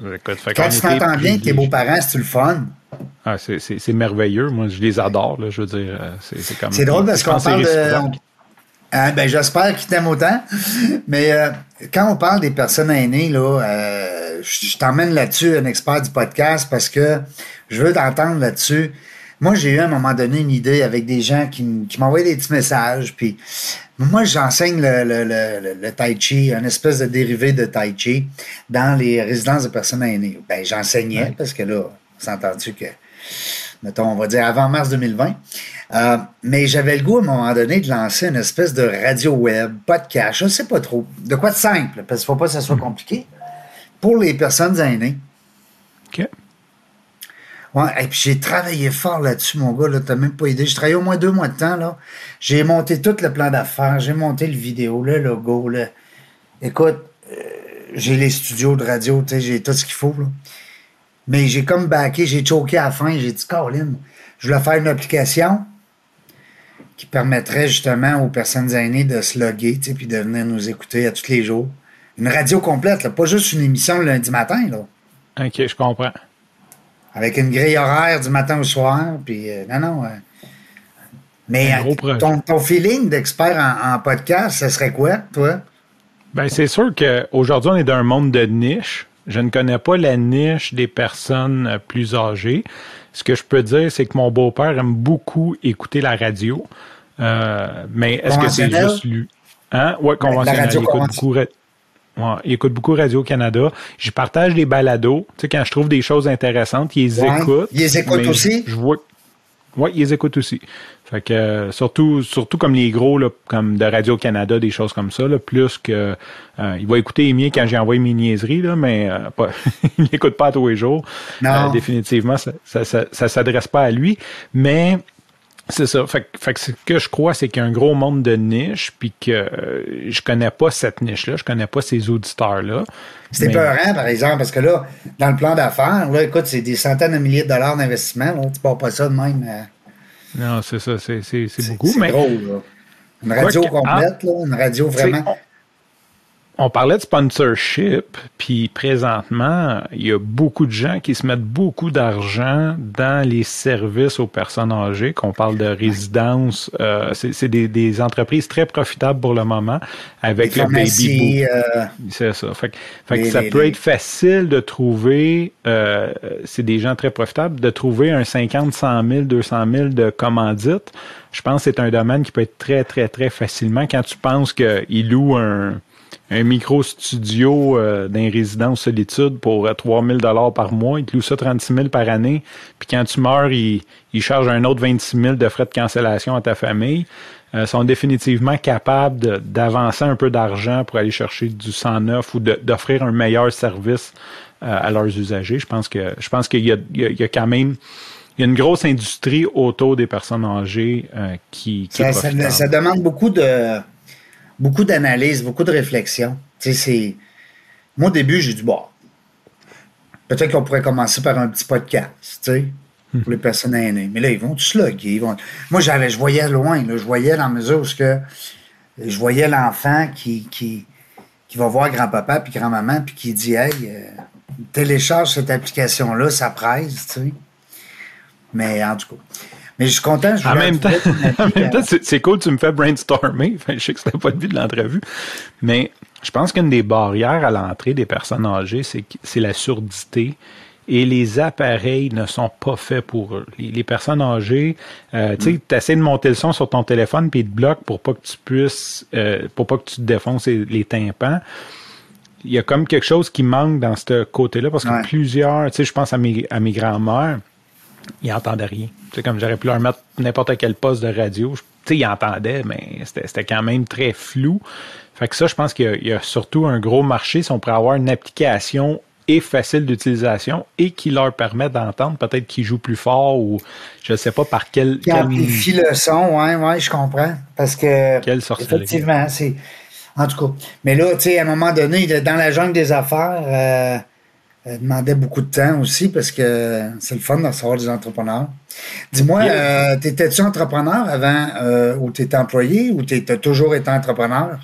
Quand tu t'entends bien tes beaux-parents, c'est le fun? Ah, c'est merveilleux. Moi, je les adore. Là, je veux dire, euh, c'est comme. C'est drôle parce qu'on parle de. Hein, ben, j'espère qu'ils t'aiment autant. [laughs] Mais euh, quand on parle des personnes aînées, là, euh, je, t'emmène là-dessus, un expert du podcast, parce que je veux t'entendre là-dessus. Moi, j'ai eu à un moment donné une idée avec des gens qui, m'envoyaient des petits messages. Puis moi, j'enseigne le, tai chi, une espèce de dérivé de tai chi dans les résidences de personnes aînées. Ben, j'enseignais parce que là, on entendu que, mettons, on va dire avant mars 2020. Euh, mais j'avais le goût à un moment donné de lancer une espèce de radio web, podcast, je ne sais pas trop. De quoi de simple, parce qu'il ne faut pas que ça soit compliqué. Pour les personnes aînées. OK. Ouais, et puis j'ai travaillé fort là-dessus, mon gars, là, t'as même pas idée. J'ai travaillé au moins deux mois de temps, là. J'ai monté tout le plan d'affaires, j'ai monté le vidéo, le logo. Écoute, euh, j'ai les studios de radio, j'ai tout ce qu'il faut, là. Mais j'ai comme baqué, j'ai choqué à la fin, j'ai dit, Caroline, je voulais faire une application qui permettrait justement aux personnes aînées de se loguer, tu puis de venir nous écouter à tous les jours. Une radio complète, là, pas juste une émission le lundi matin, là. OK, je comprends. Avec une grille horaire du matin au soir, puis euh, non, non. Euh, mais euh, ton, ton, feeling d'expert en, podcast, ce serait quoi, toi? Ben, c'est sûr qu'aujourd'hui, on est dans un monde de niche. Je ne connais pas la niche des personnes plus âgées. Ce que je peux dire, c'est que mon beau-père aime beaucoup écouter la radio. Euh, mais est-ce que c'est juste lui? Hein? Oui, conventionnel. Il écoute, beaucoup, il écoute beaucoup Radio-Canada. Je partage des balados. Tu sais, quand je trouve des choses intéressantes, il les écoute. Il les écoute aussi? Je vois, oui, ils les écoutent aussi. Fait que euh, surtout, surtout comme les gros, là, comme de Radio-Canada, des choses comme ça, là, plus que euh, il va écouter les miens quand j'ai envoyé mes niaiseries, là, mais euh, pas, [laughs] il n'écoute pas tous les jours. Non. définitivement, ça, ça, ça, ça s'adresse pas à lui. Mais c'est ça. Fait, fait, que ce que je crois, c'est qu'il y a un gros monde de niches, puis que je connais pas cette niche-là, je connais pas ces auditeurs-là. C'est peurant, par exemple, parce que là, dans le plan d'affaires, là, écoute, c'est des centaines de milliers de dollars d'investissement. Là, tu pars pas ça de même. Euh. Non, c'est ça, c'est, beaucoup. mais... Gros, là. Une radio complète, là, une radio vraiment. On parlait de sponsorship, puis présentement, il y a beaucoup de gens qui se mettent beaucoup d'argent dans les services aux personnes âgées, qu'on parle de résidence. Euh, c'est des, entreprises très profitables pour le moment avec le baby boom. Euh, c'est ça. Fait, que ça peut être facile de trouver, euh, c'est des gens très profitables, de trouver un 50, 100 000, 200 000 de commandites. Je pense que c'est un domaine qui peut être très, très, très facilement quand tu penses qu'il loue un un micro-studio euh, d'un résidence solitude pour 3000 dollars par mois. Il te loue ça 36 000 par année. Puis quand tu meurs, il, il charge un autre 26 000 de frais de cancellation à ta famille. Euh, sont définitivement capables d'avancer un peu d'argent pour aller chercher du 109 ou d'offrir un meilleur service euh, à leurs usagers. Je pense que je pense qu'il y, y, a quand même il y a une grosse industrie autour des personnes âgées euh, qui, qui ça, ça, ça, demande beaucoup de beaucoup d'analyse, beaucoup de réflexion. C'est. Moi, au début, j'ai dit, bon, peut-être qu'on pourrait commencer par un petit podcast, tu sais, hmm. pour les personnes aînées. Mais là, ils vont tous loguer. Vont... Moi, j'avais, je voyais loin, là, je voyais dans la mesure où que je voyais l'enfant qui, qui, qui va voir grand-papa puis grand-maman puis qui dit, hey, euh, télécharge cette application-là, ça presse, tu sais. Mais en tout cas. Mais je suis content. Je en même temps, c'est cool, tu me fais brainstormer. [laughs] je sais que c'était pas le but de l'entrevue. Mais je pense qu'une des barrières à l'entrée des personnes âgées, c'est la surdité. Et les appareils ne sont pas faits pour eux. Les, personnes âgées, euh, tu sais, mm. essaies de monter le son sur ton téléphone puis ils te bloquent pour pas que tu puisses, euh, pour pas que tu te défonces les, tympans il y a comme quelque chose qui manque dans ce côté-là parce que plusieurs, tu sais, je pense à mes, à mes grands-mères, ils n'entendaient rien. C'est comme j'aurais pu leur mettre n'importe quel poste de radio. Tu sais, ils entendaient, mais c'était quand même très flou. Fait que ça, je pense qu'il y, a surtout un gros marché si on pourrait avoir une application et facile d'utilisation et qui leur permet d'entendre, peut-être qu'ils jouent plus fort ou je ne sais pas par quel. Qui amplifie le son, oui, ouais, je comprends. Parce que. Quelle Effectivement, c'est. En tout cas. Mais là, tu sais, à un moment donné, dans la jungle des affaires, euh, demandait beaucoup de temps aussi parce que c'est le fun de recevoir des entrepreneurs. Dis-moi, euh, t'étais-tu entrepreneur avant euh, ou t'étais employé ou t'as toujours été entrepreneur?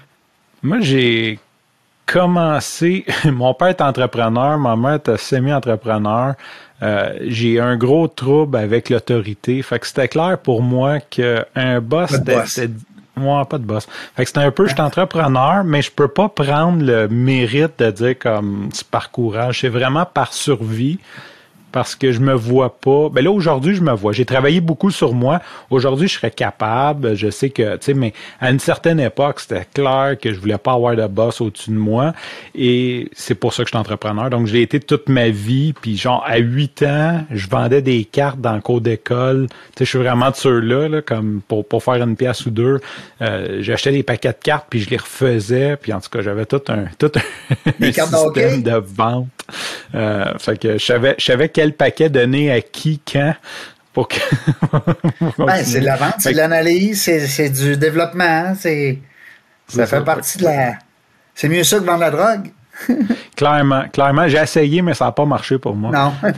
Moi, j'ai commencé. [laughs] Mon père est entrepreneur, ma mère était semi-entrepreneur. Euh, j'ai un gros trouble avec l'autorité. Fait que c'était clair pour moi qu'un boss, c'était moi, pas de boss. Fait que c'est un peu, je suis entrepreneur, mais je peux pas prendre le mérite de dire comme par courage. C'est vraiment par survie parce que je me vois pas. Ben là, aujourd'hui, je me vois. J'ai travaillé beaucoup sur moi. Aujourd'hui, je serais capable. Je sais que, tu sais, mais à une certaine époque, c'était clair que je voulais pas avoir de boss au-dessus de moi. Et c'est pour ça que je suis entrepreneur. Donc, j'ai été toute ma vie. Puis, genre, à 8 ans, je vendais des cartes dans le cours d'école. Tu sais, je suis vraiment de ceux-là, là, comme pour, pour faire une pièce ou deux. Euh, J'achetais des paquets de cartes, puis je les refaisais. Puis, en tout cas, j'avais tout un, tout un, [laughs] système de vente. Euh, fait que je savais, je savais quel paquet donner à qui, quand. Pour que [laughs] ben, c'est de la vente, c'est de l'analyse, c'est du développement. C'est ça fait partie de la. C'est mieux ça que vendre la drogue. [laughs] clairement, clairement. J'ai essayé, mais ça n'a pas marché pour moi. Non. [laughs]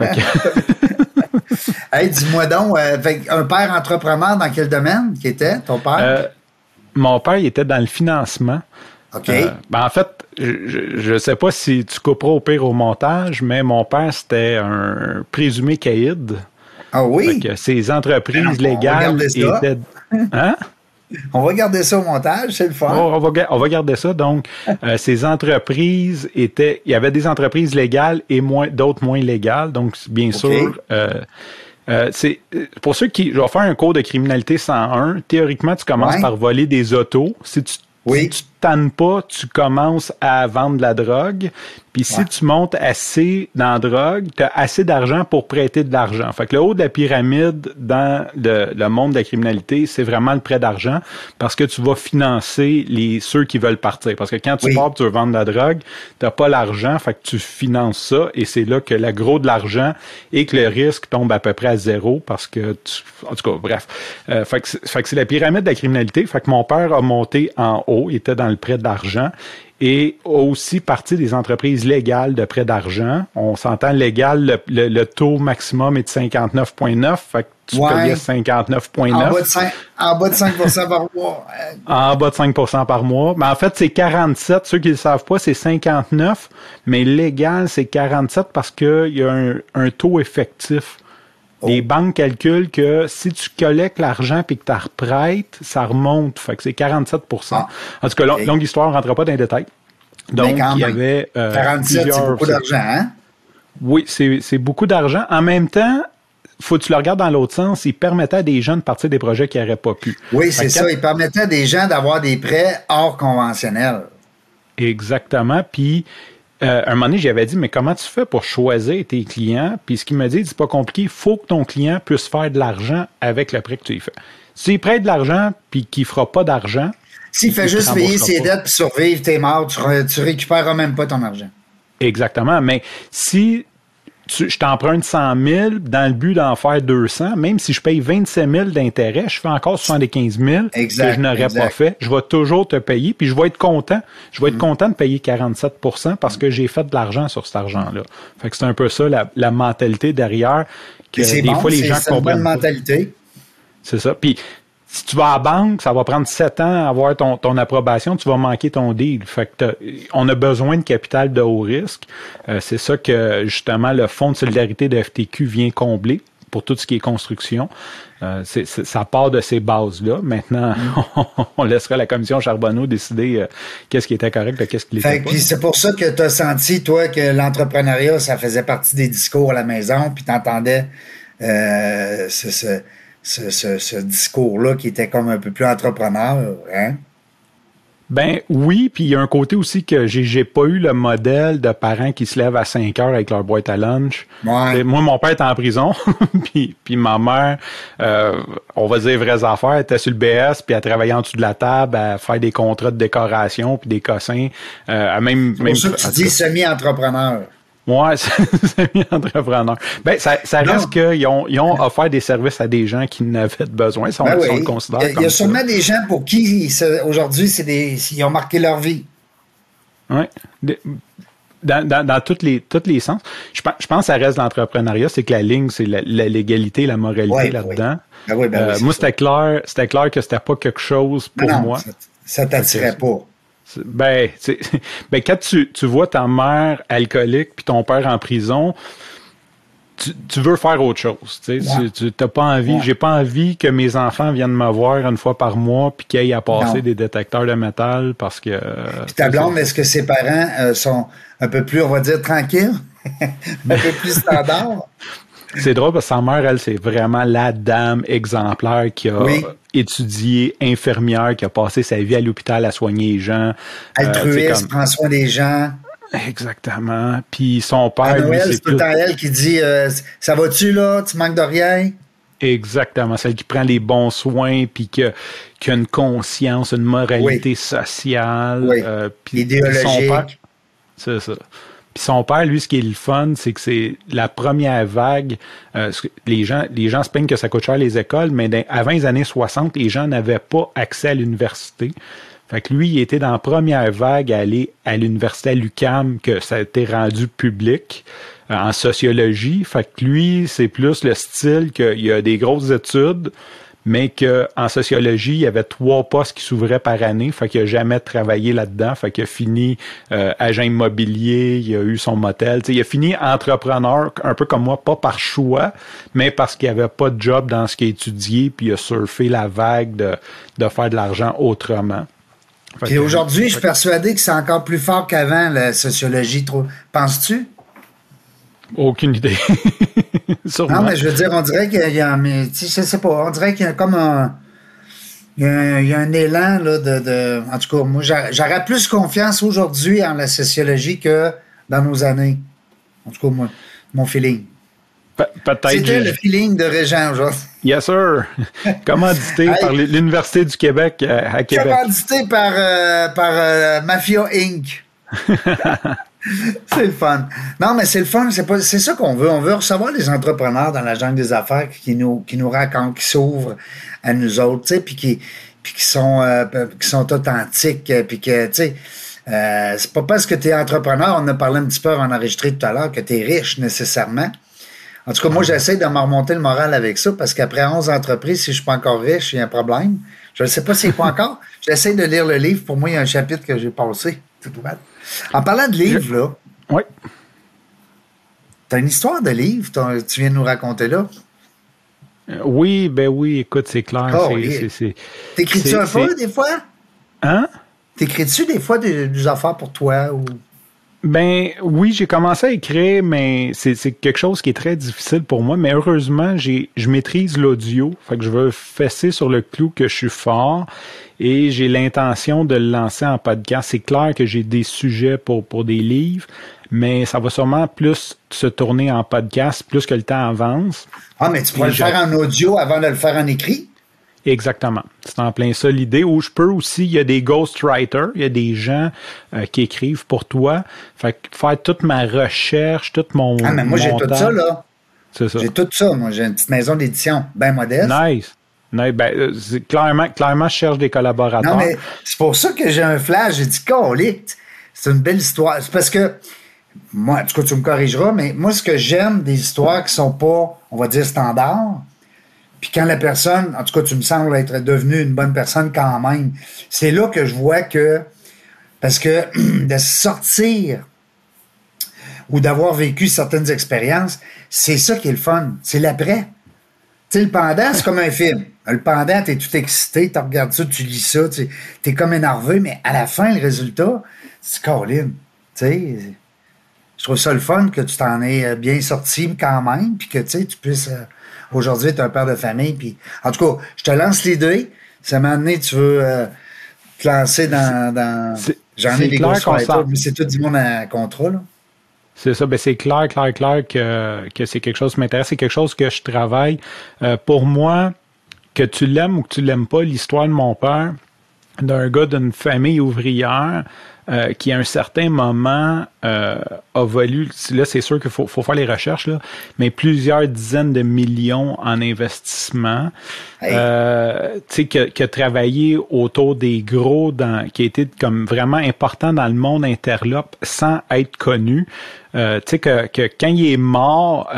hey, dis-moi donc, euh, un père entrepreneur dans quel domaine qui était ton père? Euh, mon père, il était dans le financement. OK. Euh, ben en fait, je ne sais pas si tu couperas au pire au montage, mais mon père, c'était un présumé caïd. Ah oui? Que ses entreprises légales étaient. Hein? On va garder ça au montage, c'est le fun. on, va, on va garder ça. Donc, euh, [laughs] ces entreprises étaient. Il y avait des entreprises légales et moins d'autres moins légales. Donc, bien sûr. Euh, euh, c'est pour ceux qui. Je vais faire un cours de criminalité 101. Théoriquement, tu commences par voler des autos. Si tu, oui. si tu tannes pas, tu commences à vendre de la drogue. Puis si tu montes assez dans la drogue, tu as assez d'argent pour prêter de l'argent. Fait que le haut de la pyramide dans le, monde de la criminalité, c'est vraiment le prêt d'argent parce que tu vas financer les ceux qui veulent partir. Parce que quand tu pars tu veux vendre de la drogue, tu pas l'argent, fait que tu finances ça et c'est là que le gros de l'argent et que le risque tombe à peu près à zéro parce que tu, en tout cas, bref. Euh, fait que c'est la pyramide de la criminalité. Fait que mon père a monté en haut, il était dans le prêt d'argent et aussi partie des entreprises légales de prêt d'argent. On s'entend légal, le, taux maximum est de 59,9, fait que tu payais 59,9. En, en, bas de 5% par mois. en bas de 5% [laughs] par mois. Mais en fait, c'est 47. Ceux qui ne le savent pas, c'est 59, mais légal, c'est 47 parce qu'il y a un, taux effectif. Oh. Les banques calculent que si tu collectes l'argent et que tu reprêtes, ça remonte. Fait que c'est 47 ah. En tout cas, longue histoire, on ne rentrera pas dans les détails. Donc, il y avait. Euh, 47, c'est beaucoup d'argent, hein? Oui, c'est beaucoup d'argent. En même temps, faut que tu le regardes dans l'autre sens, il permettait à des gens de partir des projets qui n'auraient pas pu. Oui, c'est ça. Il permettait à des gens d'avoir des prêts hors conventionnels. Exactement. Puis, euh, un moment donné, j'avais dit, mais comment tu fais pour choisir tes clients? Puis ce qu'il m'a dit, c'est pas compliqué. Il faut que ton client puisse faire de l'argent avec le prêt que tu lui fais. S'il prête de l'argent puis qu'il fera pas d'argent. S'il fait juste payer ses dettes puis survivre, t'es mort, tu, tu récupéreras même pas ton argent. Exactement. Mais si je t'emprunte 100 000 dans le but d'en faire 200, même si je paye 27 000 d'intérêt, je fais encore 75 000 que je n'aurais pas fait. Je vais toujours te payer, puis je vais être content. Je vais être mm. content de payer 47 parce que j'ai fait de l'argent sur cet argent-là. Fait que c'est un peu ça la, mentalité derrière que des fois les gens comprennent. C'est mentalité. C'est ça. Puis si tu vas à la banque, ça va prendre sept ans à avoir ton, ton approbation, tu vas manquer ton deal. Fait que on a besoin de capital de haut risque. Euh, c'est ça que justement le Fonds de solidarité de FTQ vient combler pour tout ce qui est construction. Euh, ça part de ces bases-là. Maintenant, [laughs] on, laissera la commission Charbonneau décider euh, qu'est-ce qui était correct et qu'est-ce qui l'était pas. C'est pour ça que tu as senti, toi, que l'entrepreneuriat, ça faisait partie des discours à la maison, puis tu entendais euh, ce, ce, discours-là qui était comme un peu plus entrepreneur, hein? Ben oui, puis il y a un côté aussi que j'ai, pas eu le modèle de parents qui se lèvent à 5 heures avec leur boîte à lunch. Moi, mon père était en prison, [laughs] puis, puis ma mère, euh, on va dire vraies affaires, était sur le BS, puis elle travaillait en dessous de la table, à faire des contrats de décoration, puis des cossins. Euh, même, C'est pour ça que tu dis semi-entrepreneur. Ouais, [laughs] semi-entrepreneur. Ben, ça, ça reste qu'ils ont, ils ont offert des services à des gens qui n'avaient besoin, si on, ben le considère. Il y a, il y a sûrement des gens pour qui aujourd'hui, c'est des, ils ont marqué leur vie. Oui. Dans, dans, dans tous les, toutes les sens. Je, je pense que ça reste l'entrepreneuriat, c'est que la ligne, c'est la, légalité, la moralité là-dedans. Ben oui. Ben euh, moi, c'était clair, c'était clair que c'était pas quelque chose pour moi. Ça, ça t'attirait pas. Ben, [laughs] ben quand tu, tu, vois ta mère alcoolique puis ton père en prison, tu, tu veux faire autre chose. Tu n'as pas envie. J'ai pas envie que mes enfants viennent me voir une fois par mois puis qu'ils aillent à passer des détecteurs de métal parce que. Puis ta blonde, est-ce que ses parents euh, sont un peu plus, on va dire, tranquilles, [laughs] un peu plus standards? [laughs] C'est drôle parce que sa mère, elle, c'est vraiment la dame exemplaire qui a étudié infirmière, qui a passé sa vie à l'hôpital à soigner les gens. Altruiste, euh, prend soin des gens. Exactement. Puis son père. À Noël, c'est tout elle qui dit euh, Ça va-tu là? Tu manques de rien Exactement. Celle qui prend les bons soins, puis qui a, une conscience, une moralité sociale. Oui. Euh, puis, Idéologique. C'est ça. Puis son père, lui, ce qui est le fun, c'est que c'est la première vague. Euh, les gens, les gens se plaignent que ça coûte cher les écoles, mais avant les années 60, les gens n'avaient pas accès à l'université. Fait que lui, il était dans la première vague à aller à l'université à l'UCAM, que ça a été rendu public euh, en sociologie. Fait que lui, c'est plus le style qu'il y a des grosses études, mais qu'en sociologie, il y avait trois postes qui s'ouvraient par année, fait qu'il n'a jamais travaillé là-dedans, fait qu'il a fini euh, agent immobilier, il a eu son motel, il a fini entrepreneur, un peu comme moi, pas par choix, mais parce qu'il avait pas de job dans ce qu'il a étudié, puis il a surfé la vague de, de faire de l'argent autrement. Et aujourd'hui, je suis persuadé que c'est encore plus fort qu'avant, la sociologie. Trop... Penses-tu? Aucune idée. [laughs] non, mais je veux dire, on dirait qu'il y a, mais, je sais pas, on dirait qu'il y a comme un, il y a un, élan, là, de, de, en tout cas, moi, j'aurais plus confiance aujourd'hui en la sociologie que dans nos années. En tout cas, moi, mon feeling. Peut-être. C'était le feeling de Régent aujourd'hui. Yes, sir. [laughs] Commandité par l'Université du Québec euh, à Québec? Commandité par, euh, par euh, Mafia Inc. [laughs] c'est le fun. Non, mais c'est le fun. C'est, pas, c'est ça qu'on veut. On veut recevoir des entrepreneurs dans la jungle des affaires qui nous, qui nous racontent, qui s'ouvrent à nous autres, tu sais, puis qui, puis qui sont, euh, qui sont authentiques, euh, puis que, tu sais, euh, c'est pas parce que tu es entrepreneur, on a parlé un petit peu en enregistré tout à l'heure, que tu es riche nécessairement. En tout cas, moi, j'essaie de me remonter le moral avec ça parce qu'après 11 entreprises, si je suis pas encore riche, il y a un problème. Je ne sais pas si c'est pas [laughs] encore. J'essaie de lire le livre. Pour moi, il y a un chapitre que j'ai passé. Tout bad. En parlant de livres, là. Oui. Tu as une histoire de livre, tu viens de nous raconter là? Euh, oui, ben oui, écoute, c'est clair. Oh, T'écris-tu un peu des fois? Hein? T'écris-tu des fois des, affaires pour toi ou? Ben oui, j'ai commencé à écrire, mais c'est quelque chose qui est très difficile pour moi. Mais heureusement, j'ai je maîtrise l'audio, fait que je veux fesser sur le clou que je suis fort et j'ai l'intention de le lancer en podcast. C'est clair que j'ai des sujets pour pour des livres, mais ça va sûrement plus se tourner en podcast plus que le temps avance. Ah, mais tu pourrais le faire en audio avant de le faire en écrit? Exactement. C'est en plein ça l'idée. Où je peux aussi, il y a des ghostwriters, il y a des gens euh, qui écrivent pour toi. Fait que faire toute ma recherche, tout mon. Ah, mais moi, j'ai tout ça, là. C'est ça. J'ai tout ça. Moi, j'ai une petite maison d'édition bien modeste. Nice. Ben, euh, clairement, clairement, je cherche des collaborateurs. Non, mais c'est pour ça que j'ai un flash. J'ai dit, c'est une belle histoire. C'est parce que, moi, en tout cas, tu me corrigeras, mais moi, ce que j'aime des histoires qui sont pas, on va dire, standards, puis quand la personne, en tout cas, tu me sembles être devenue une bonne personne quand même, c'est là que je vois que, parce que [clears throat] de sortir ou d'avoir vécu certaines expériences, c'est ça qui est le fun. C'est l'après. Tu sais, le pendant, c'est comme un film. Le pendant, t'es tout excité, tu regardes ça, tu lis ça, tu es comme énervé, mais à la fin, le résultat, c'est Caroline. Tu sais, je trouve ça le fun que tu t'en aies bien sorti quand même, puis que tu puisses euh, Aujourd'hui, tu es un père de famille. Puis, en tout cas, je te lance l'idée. Ça m'a amené, tu veux euh, te lancer dans. dans... J'en ai des ghostwriters, mais c'est tout du monde à contrat. C'est ça, ben c'est clair, clair, clair que, que c'est quelque chose qui m'intéresse, c'est quelque chose que je travaille. Euh, pour moi, que tu l'aimes ou que tu l'aimes pas, l'histoire de mon père, d'un gars d'une famille ouvrière, euh, qui à un certain moment euh, a valu, là c'est sûr qu'il faut, faut, faire les recherches, là, mais plusieurs dizaines de millions en investissement, euh, tu sais, qui, a travaillé autour des gros, dans, qui a été comme vraiment important dans le monde interlope sans être connu. Euh, tu sais, que, que quand il est mort,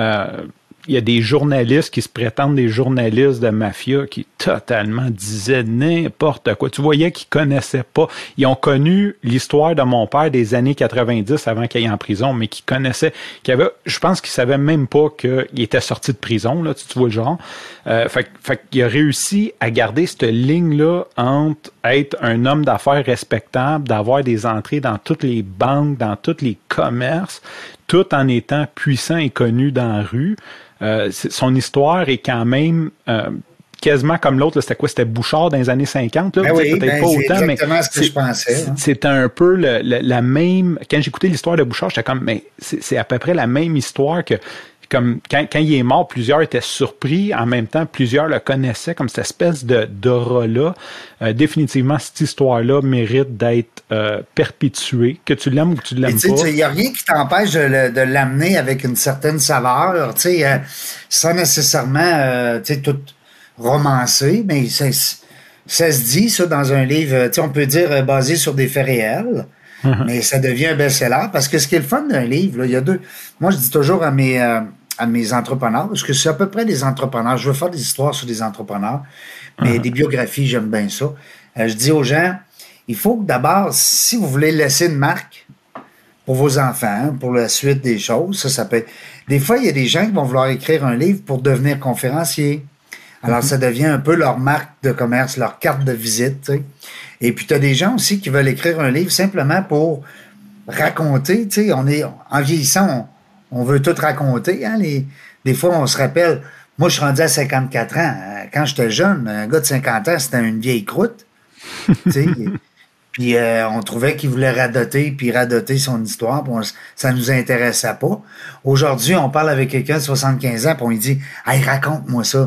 il y a des journalistes qui se prétendent des journalistes de mafia qui totalement disaient n'importe quoi. Tu voyais qu'ils connaissaient pas. Ils ont connu l'histoire de mon père des années 90 avant qu'il aille en prison, mais qui connaissaient, qui avait, je pense qu'ils savaient même pas qu'il était sorti de prison, là, tu, vois le genre. Euh, fait, fait qu'il a réussi à garder cette ligne-là entre être un homme d'affaires respectable, d'avoir des entrées dans toutes les banques, dans tous les commerces, tout en étant puissant et connu dans la rue. Euh, son histoire est quand même euh, quasiment comme l'autre. C'était quoi? C'était Bouchard dans les années 50. Ben peut-être ben pas autant, mais c'était hein. un peu la même. Quand j'écoutais l'histoire de Bouchard, j'étais comme, mais c'est à peu près la même histoire que comme quand, il est mort, plusieurs étaient surpris. En même temps, plusieurs le connaissaient comme cette espèce de d'aura-là. Euh, définitivement, cette histoire-là mérite d'être euh, perpétuée, que tu l'aimes ou que tu l'aimes pas. Il n'y a rien qui t'empêche de, l'amener avec une certaine saveur, euh, sans nécessairement tout romancer, mais ça, ça, se dit, ça, dans un livre, on peut dire basé sur des faits réels. Mm-hmm. Mais ça devient un best-seller parce que ce qui est le fun d'un livre, il y a deux. Moi, je dis toujours à mes, à mes entrepreneurs, parce que c'est à peu près des entrepreneurs. Je veux faire des histoires sur des entrepreneurs, mais uh-huh. des biographies, j'aime bien ça. Euh, je dis aux gens, il faut que d'abord, si vous voulez laisser une marque pour vos enfants, pour la suite des choses, ça, ça peut Des fois, il y a des gens qui vont vouloir écrire un livre pour devenir conférencier. Alors, uh-huh. ça devient un peu leur marque de commerce, leur carte de visite. Et puis, tu as des gens aussi qui veulent écrire un livre simplement pour raconter. Tu sais, on est, en vieillissant, on veut tout raconter. Hein, les, des fois, on se rappelle, moi, je suis rendu à 54 ans. Quand j'étais jeune, un gars de 50 ans, c'était une vieille croûte. [laughs] puis euh, on trouvait qu'il voulait radoter, puis radoter son histoire, puis ça nous intéressait pas. Aujourd'hui, on parle avec quelqu'un de 75 ans, puis on lui dit « Hey, raconte-moi ça.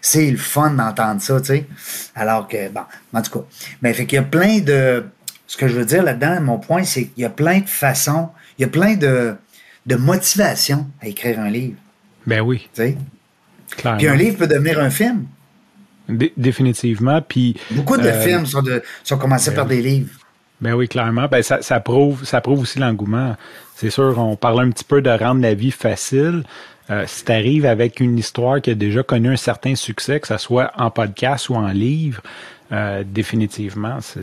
C'est le fun d'entendre ça, tu sais. Alors que, bon, en tout cas. Mais fait qu'il y a plein de... Ce que je veux dire là-dedans, mon point, c'est qu'il y a plein de façons, il y a plein de de motivation à écrire un livre. Ben oui. Puis un livre peut devenir un film. définitivement. Puis, Beaucoup de euh, films sont, de, sont commencés ben par des livres. Ben oui, clairement. Ben ça, ça, prouve, ça prouve aussi l'engouement. C'est sûr, on parle un petit peu de rendre la vie facile. Euh, si tu arrives avec une histoire qui a déjà connu un certain succès, que ce soit en podcast ou en livre, euh, définitivement, c'est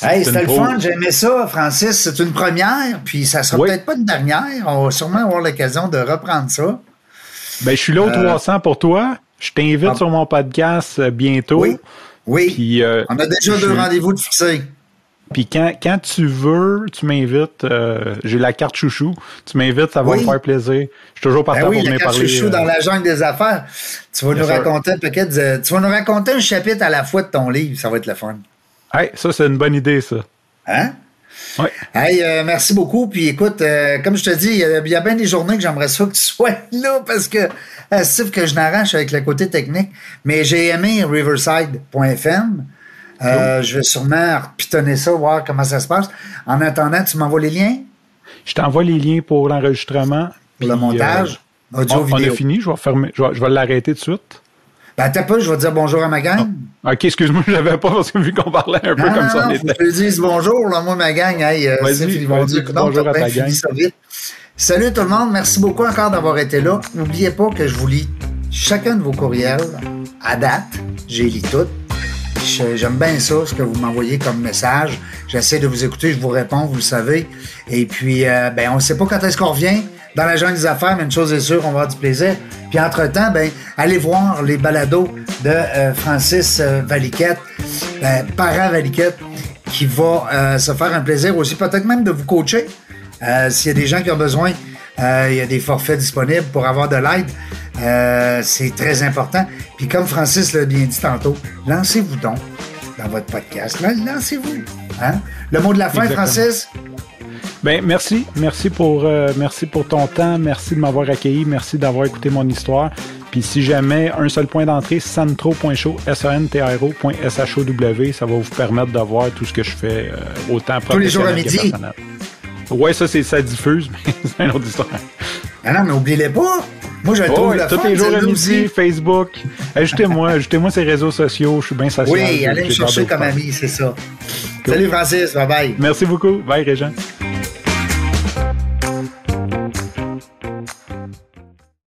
Hey, c'était le fun, j'aimais ça, Francis. C'est une première, puis ça sera peut-être pas une dernière. On va sûrement avoir l'occasion de reprendre ça. Ben, je suis là au 300 euh, pour toi. Je t'invite ah. sur mon podcast euh, bientôt. Oui. Oui. On a déjà deux rendez-vous de fixer. Puis quand, quand tu veux, tu m'invites. Euh, j'ai la carte chouchou. Tu m'invites, ça va me faire plaisir. Je suis toujours partant ben oui, pour venir parler. chouchou dans la jungle des affaires. Tu vas nous raconter de, Tu vas nous raconter un chapitre à la fois de ton livre. Ça va être le fun. Hey, ça, c'est une bonne idée, ça. Hein? Oui. Hey, euh, merci beaucoup. Puis écoute, euh, comme je te dis, il y, a bien des journées que j'aimerais ça que tu sois [laughs] là parce que c'est que je n'arrache avec le côté technique. Mais j'ai aimé riverside.fm. Euh, je vais sûrement repitonner ça, voir comment ça se passe. En attendant, tu m'envoies les liens? Je t'envoie les liens pour l'enregistrement. Pour le montage, audio, on, vidéo. On a fini, je vais, fermer, je vais, l'arrêter tout de suite. Ben, t'as pas, je vais dire bonjour à ma gang. Ah, OK, excuse-moi, [laughs] je l'avais pas parce que vu qu'on parlait un peu comme ça. Non, faut que je dise bonjour, là, moi, ma gang. Hey, euh, ils vont dire bonjour à ta gang. Salut tout le monde, merci beaucoup encore d'avoir été là. N'oubliez pas que je vous lis chacun de vos courriels à date. J'ai lu toutes. J'aime bien ça, ce que vous m'envoyez comme message. J'essaie de vous écouter, je vous réponds, vous le savez. Et puis, euh, ben, on ne sait pas quand est-ce qu'on revient dans la jungle des affaires, mais une chose est sûre, on va avoir du plaisir. Puis entre-temps, ben, allez voir les balados de euh, Francis euh, Valiquette, ben, parent Valiquette, qui va se faire un plaisir aussi, peut-être même de vous coacher. S'il y a des gens qui ont besoin, il y a des forfaits disponibles pour avoir de l'aide. Euh, c'est très important. Puis comme Francis l'a bien dit tantôt, lancez-vous donc dans votre podcast. Lancez-vous. Hein? Le mot de la fin, Francis? Ben, merci. Merci pour, euh, merci pour ton temps. Merci de m'avoir accueilli. Merci d'avoir écouté mon histoire. Puis si jamais un seul point d'entrée, santro.show, s a n t r s h o w ça va vous permettre de voir tout ce que je fais euh, autant Tous les jours à midi. Ouais, ça, c'est, ça diffuse, mais [laughs] c'est une autre histoire. Ah non, mais oubliez-les pas. Moi, je trouve le Tous les jours à midi, Facebook. Ajoutez-moi, ajoutez-moi ces réseaux sociaux. Je suis bien social. Oui, allez me chercher comme ami, c'est ça. Salut Francis, bye bye. Merci beaucoup. Bye Régent.